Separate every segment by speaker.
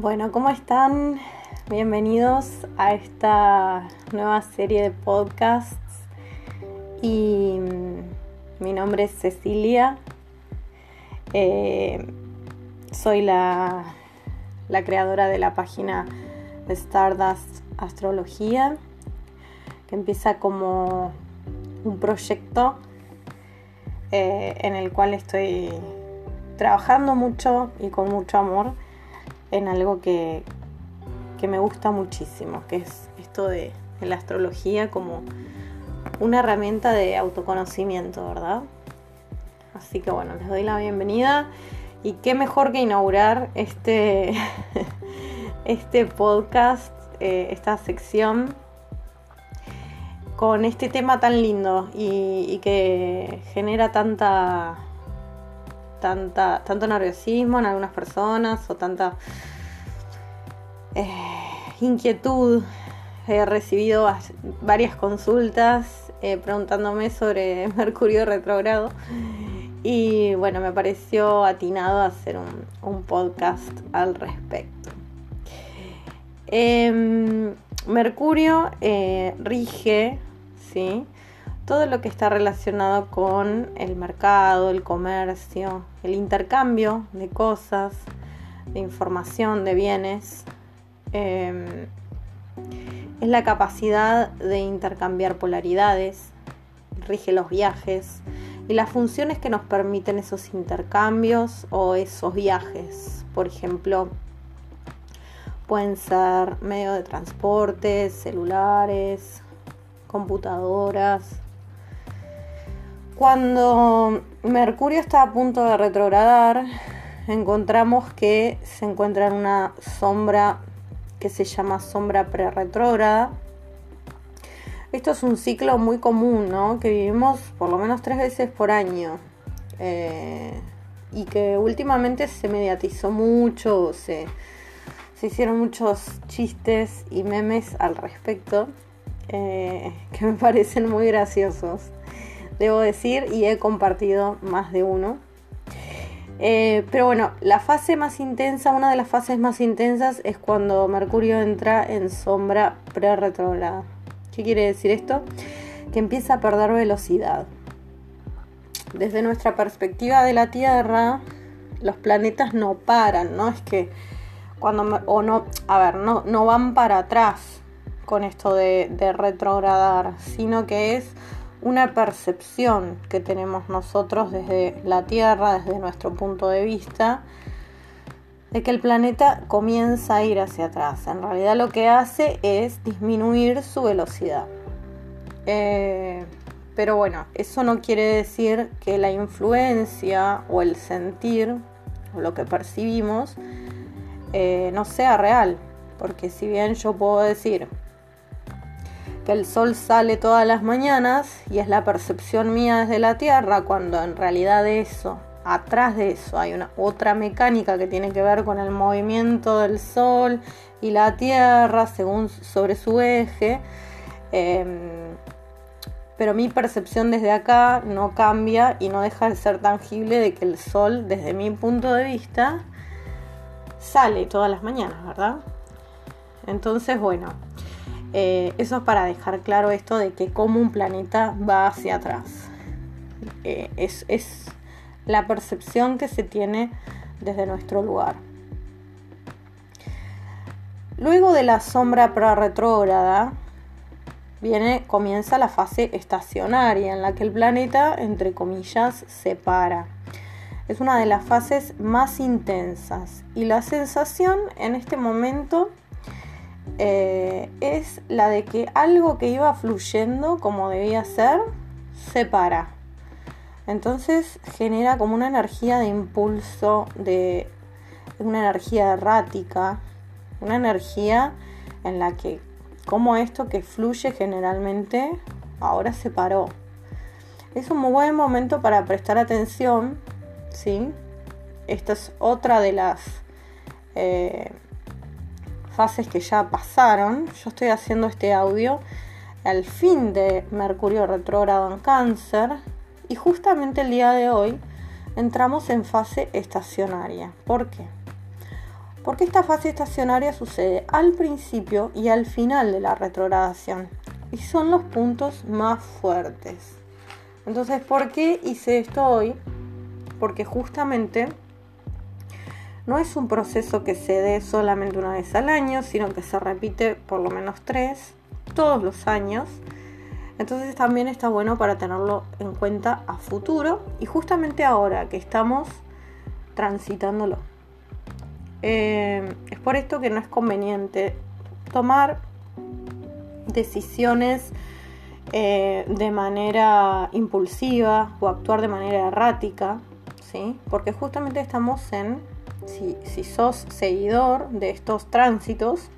Speaker 1: Bueno, ¿cómo están? Bienvenidos a esta nueva serie de podcasts. Y mm, mi nombre es Cecilia. Eh, soy la, la creadora de la página Stardust Astrología, que empieza como un proyecto eh, en el cual estoy trabajando mucho y con mucho amor en algo que, me gusta muchísimo, que es esto de, la astrología como una herramienta de autoconocimiento, ¿verdad? Así que bueno, les doy la bienvenida y qué mejor que inaugurar este, este podcast, eh, esta sección con este tema tan lindo y que genera tanta tanto nerviosismo en algunas personas o tanta eh, inquietud. He recibido varias consultas eh, preguntándome sobre Mercurio retrógrado y bueno, me pareció atinado hacer un, podcast al respecto. Em, Mercurio eh, rige, ¿sí? Todo lo que está relacionado con el mercado, el comercio, el intercambio de cosas, de información, de bienes. Em, es la capacidad de intercambiar polaridades, rige los viajes y las funciones que nos permiten esos intercambios o esos viajes. Por ejemplo, pueden ser medios de transporte, celulares, computadoras, cuando Mercurio está a punto de retrogradar, encontramos que se encuentra en una sombra que se llama sombra pre-retrógrada. Esto es un ciclo muy común, ¿no? Que vivimos por lo menos tres veces por año. Eh, y que últimamente se mediatizó mucho, se, se hicieron muchos chistes y memes al respecto, eh, que me parecen muy graciosos debo decir, y he compartido más de uno. Eh, pero bueno, la fase más intensa, una de las fases más intensas es cuando Mercurio entra en sombra pre-retrograda. ¿Qué quiere decir esto? Que empieza a perder velocidad. Desde nuestra perspectiva de la Tierra, los planetas no paran, ¿no? Es que cuando, o no, a ver, no, no van para atrás con esto de, de retrogradar, sino que es una percepción que tenemos nosotros desde la Tierra, desde nuestro punto de vista, de que el planeta comienza a ir hacia atrás. En realidad lo que hace es disminuir su velocidad. Eh, pero bueno, eso no quiere decir que la influencia o el sentir o lo que percibimos eh, no sea real. Porque si bien yo puedo decir, el sol sale todas las mañanas y es la percepción mía desde la Tierra, cuando en realidad eso, atrás de eso, hay una otra mecánica que tiene que ver con el movimiento del sol y la Tierra según sobre su eje. Em, pero mi percepción desde acá no cambia y no deja de ser tangible de que el sol, desde mi punto de vista, sale todas las mañanas, ¿verdad? Entonces, bueno, eh, eso es para dejar claro esto de que como un planeta va hacia atrás. Eh, es, la percepción que se tiene desde nuestro lugar. Luego de la sombra retrógrada viene, comienza la fase estacionaria en la que el planeta, entre comillas, se para. Es una de las fases más intensas y la sensación en este momento eh, es la de que algo que iba fluyendo como debía ser se para. Entonces genera como una energía de impulso, de una energía errática, una energía en la que como esto que fluye generalmente ahora se paró. Es un muy buen momento para prestar atención, ¿sí? Esta es otra de las eh, fases que ya pasaron. Yo estoy haciendo este audio al fin de Mercurio retrógrado en cáncer y justamente el día de hoy entramos en fase estacionaria. ¿Por qué? Porque esta fase estacionaria sucede al principio y al final de la retrogradación. Y son los puntos más fuertes. Entonces, ¿por qué hice esto hoy? Porque justamente no es un proceso que se dé solamente una vez al año, sino que se repite por lo menos tres, todos los años. Entonces también está bueno para tenerlo en cuenta a futuro y justamente ahora que estamos transitándolo. Eh, es por esto que no es conveniente tomar decisiones eh, de manera impulsiva o actuar de manera errática, ¿sí? porque justamente estamos en, si, sos seguidor de estos tránsitos,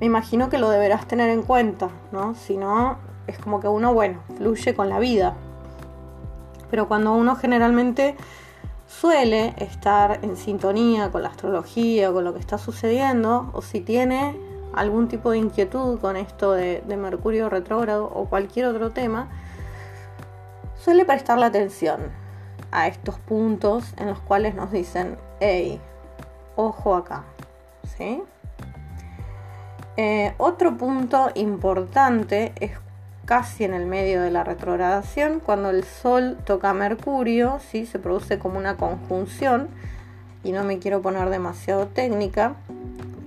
Speaker 1: me imagino que lo deberás tener en cuenta, ¿no? Si no, es como que uno, bueno, fluye con la vida. Pero cuando uno generalmente suele estar en sintonía con la astrología con lo que está sucediendo, o si tiene algún tipo de inquietud con esto de, Mercurio retrógrado o cualquier otro tema, suele prestarle atención a estos puntos en los cuales nos dicen, hey, ojo acá, ¿sí? Eh, otro punto importante es casi en el medio de la retrogradación, cuando el Sol toca Mercurio, ¿sí? se produce como una conjunción, y no me quiero poner demasiado técnica,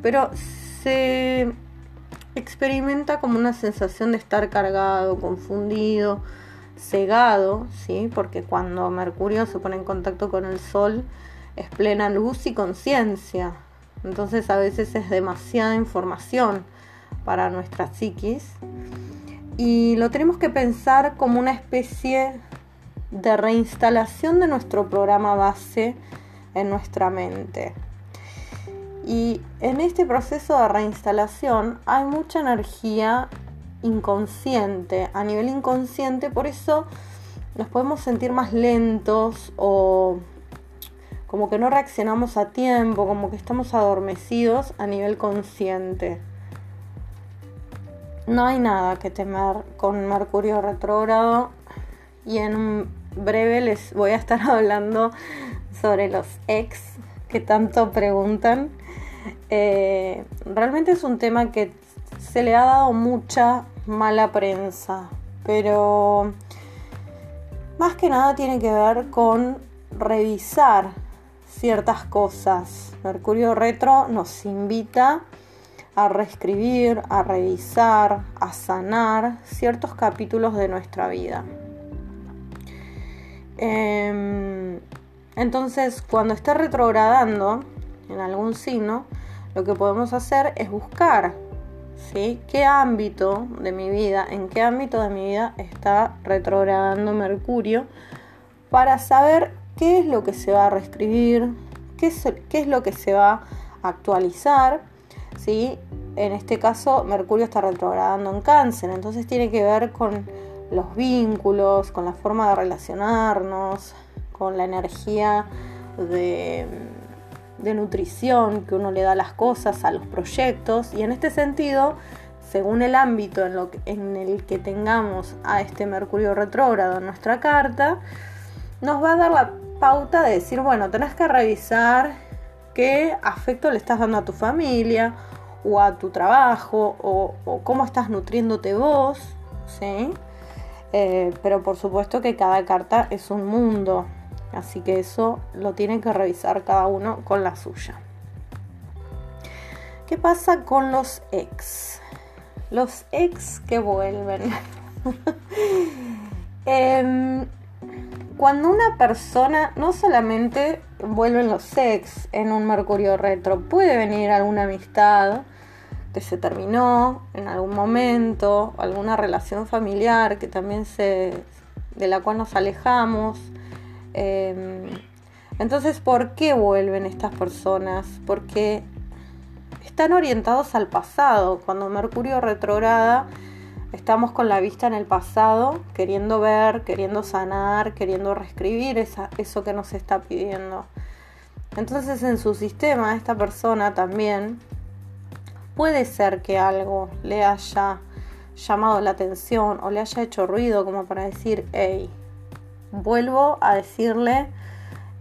Speaker 1: pero se experimenta como una sensación de estar cargado, confundido, cegado, ¿sí? porque cuando Mercurio se pone en contacto con el Sol es plena luz y conciencia, entonces a veces es demasiada información para nuestra psiquis y lo tenemos que pensar como una especie de reinstalación de nuestro programa base en nuestra mente. Y en este proceso de reinstalación hay mucha energía inconsciente, a nivel inconsciente, por eso nos podemos sentir más lentos o como que no reaccionamos a tiempo, como que estamos adormecidos a nivel consciente. No hay nada que temer con Mercurio retrógrado y en breve les voy a estar hablando sobre los ex que tanto preguntan. Eh, realmente es un tema que se le ha dado mucha mala prensa, pero más que nada tiene que ver con revisar ciertas cosas. Mercurio retro nos invita a reescribir, a revisar, a sanar ciertos capítulos de nuestra vida. Em, entonces, cuando esté retrogradando en algún signo, lo que podemos hacer es buscar ¿sí? qué ámbito de mi vida, en qué ámbito de mi vida está retrogradando Mercurio, para saber qué es lo que se va a reescribir, qué es lo que se va a actualizar ¿sí? En este caso, Mercurio está retrogradando en cáncer, entonces tiene que ver con los vínculos, con la forma de relacionarnos, con la energía de, nutrición que uno le da a las cosas, a los proyectos, y en este sentido, según el ámbito en, lo en el que tengamos a este Mercurio retrógrado en nuestra carta, nos va a dar la pauta de decir, bueno, tenés que revisar qué afecto le estás dando a tu familia o a tu trabajo o, cómo estás nutriéndote vos, ¿sí? Eh, pero por supuesto que cada carta es un mundo, así que eso lo tiene que revisar cada uno con la suya. ¿Qué pasa con los ex? Los ex que vuelven. Em, cuando una persona, no solamente vuelven los ex en un Mercurio retro, puede venir alguna amistad que se terminó en algún momento, alguna relación familiar que también se, de la cual nos alejamos. Em, entonces, ¿por qué vuelven estas personas? Porque están orientados al pasado. Cuando Mercurio retrograda, estamos con la vista en el pasado, queriendo ver, queriendo sanar, queriendo reescribir eso que nos está pidiendo. Entonces en su sistema esta persona también puede ser que algo le haya llamado la atención o le haya hecho ruido como para decir, hey, vuelvo a decirle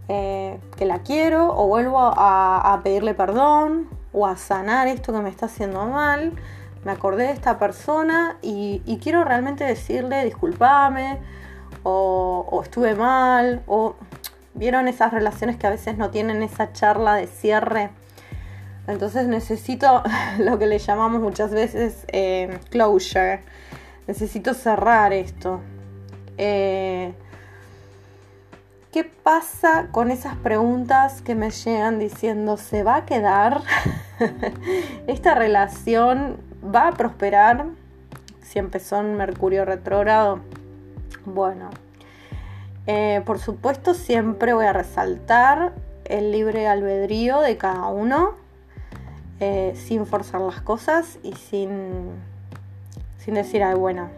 Speaker 1: eh, que la quiero o vuelvo a, pedirle perdón o a sanar esto que me está haciendo mal. Me acordé de esta persona y, quiero realmente decirle disculpame o, estuve mal o vieron esas relaciones que a veces no tienen esa charla de cierre. Entonces necesito lo que le llamamos muchas veces eh, closure. Necesito cerrar esto. Eh, ¿Qué pasa con esas preguntas que me llegan diciendo, ¿se va a quedar? ¿Esta relación va a prosperar si empezó en Mercurio retrógrado? Bueno, eh, por supuesto siempre voy a resaltar el libre albedrío de cada uno, eh, sin forzar las cosas y sin, sin decir, ay, bueno,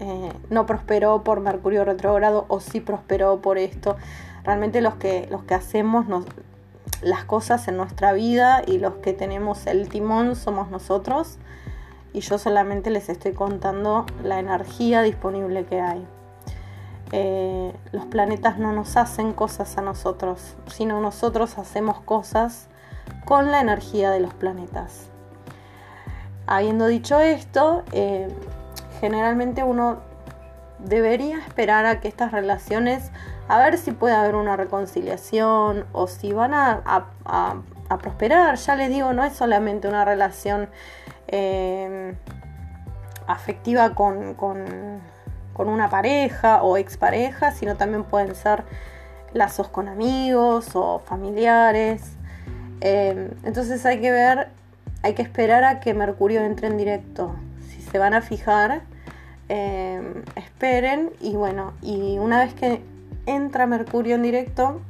Speaker 1: eh, no prosperó por Mercurio retrógrado o sí prosperó por esto. Realmente los que, los que hacemos las cosas en nuestra vida y los que tenemos el timón somos nosotros. Y yo solamente les estoy contando la energía disponible que hay. Eh, los planetas no nos hacen cosas a nosotros, sino nosotros hacemos cosas con la energía de los planetas. Habiendo dicho esto, eh, generalmente uno debería esperar a que estas relaciones, a ver si puede haber una reconciliación o si van a, prosperar. Ya les digo, no es solamente una relación eh, afectiva con, una pareja o expareja, sino también pueden ser lazos con amigos o familiares. Eh, entonces hay que ver, hay que esperar a que Mercurio entre en directo se van a fijar, em, esperen y bueno, y una vez que entra Mercurio en directo,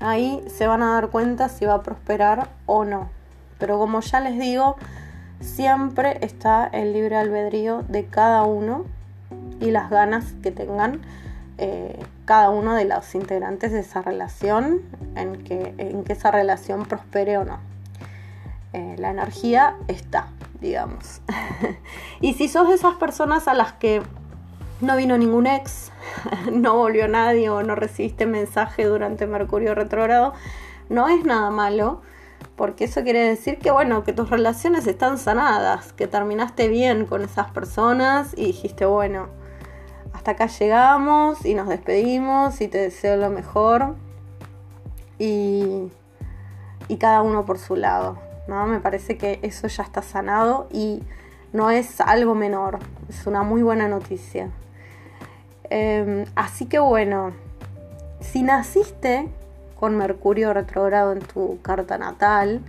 Speaker 1: ahí se van a dar cuenta si va a prosperar o no. Pero como ya les digo, siempre está el libre albedrío de cada uno y las ganas que tengan eh, cada uno de los integrantes de esa relación, en que, en que esa relación prospere o no. Eh, la energía está digamos. y si sos de esas personas a las que no vino ningún ex, no volvió nadie o no recibiste mensaje durante Mercurio retrógrado, no es nada malo, porque eso quiere decir que bueno, que tus relaciones están sanadas, que terminaste bien con esas personas y dijiste, bueno, hasta acá llegamos y nos despedimos y te deseo lo mejor y, y cada uno por su lado. ¿No? Me parece que eso ya está sanado y no es algo menor, es una muy buena noticia. Em, así que bueno, si naciste con Mercurio retrogrado en tu carta natal,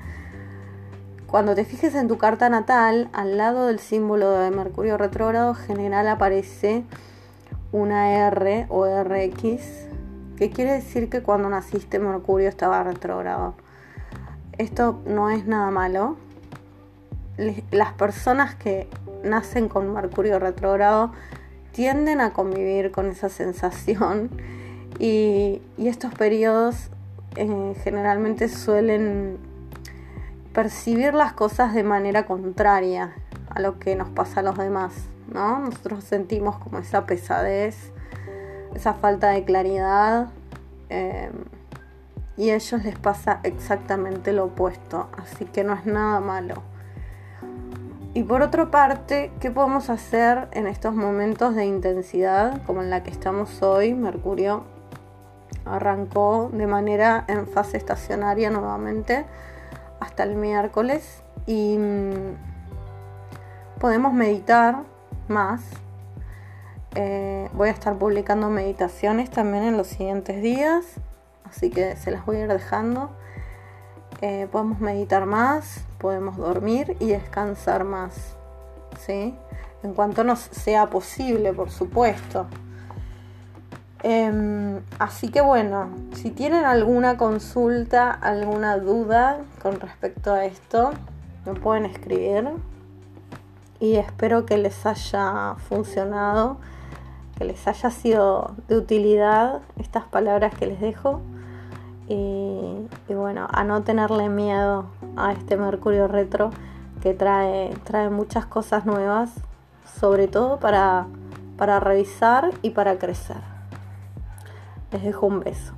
Speaker 1: cuando te fijes en tu carta natal, al lado del símbolo de Mercurio retrógrado general aparece una R o RX, que quiere decir que cuando naciste Mercurio estaba retrógrado. Esto no es nada malo. Las personas que nacen con Mercurio retrógrado tienden a convivir con esa sensación y, estos periodos eh, generalmente suelen percibir las cosas de manera contraria a lo que nos pasa a los demás, ¿no? Nosotros sentimos como esa pesadez, esa falta de claridad. Eh, y a ellos les pasa exactamente lo opuesto, así que no es nada malo. Y por otra parte, ¿qué podemos hacer en estos momentos de intensidad como en la que estamos hoy? Mercurio arrancó de manera en fase estacionaria nuevamente hasta el miércoles y mm, podemos meditar más. Eh, voy a estar publicando meditaciones también en los siguientes días así que se las voy a ir dejando. Eh, podemos meditar más, podemos dormir y descansar más, ¿sí? En cuanto nos sea posible, por supuesto. Em, así que bueno, si tienen alguna consulta, alguna duda con respecto a esto, me pueden escribir y espero que les haya funcionado, que les haya sido de utilidad estas palabras que les dejo. Y, bueno, a no tenerle miedo a este Mercurio retro que trae, trae muchas cosas nuevas, sobre todo para, para revisar y para crecer. Les dejo un beso.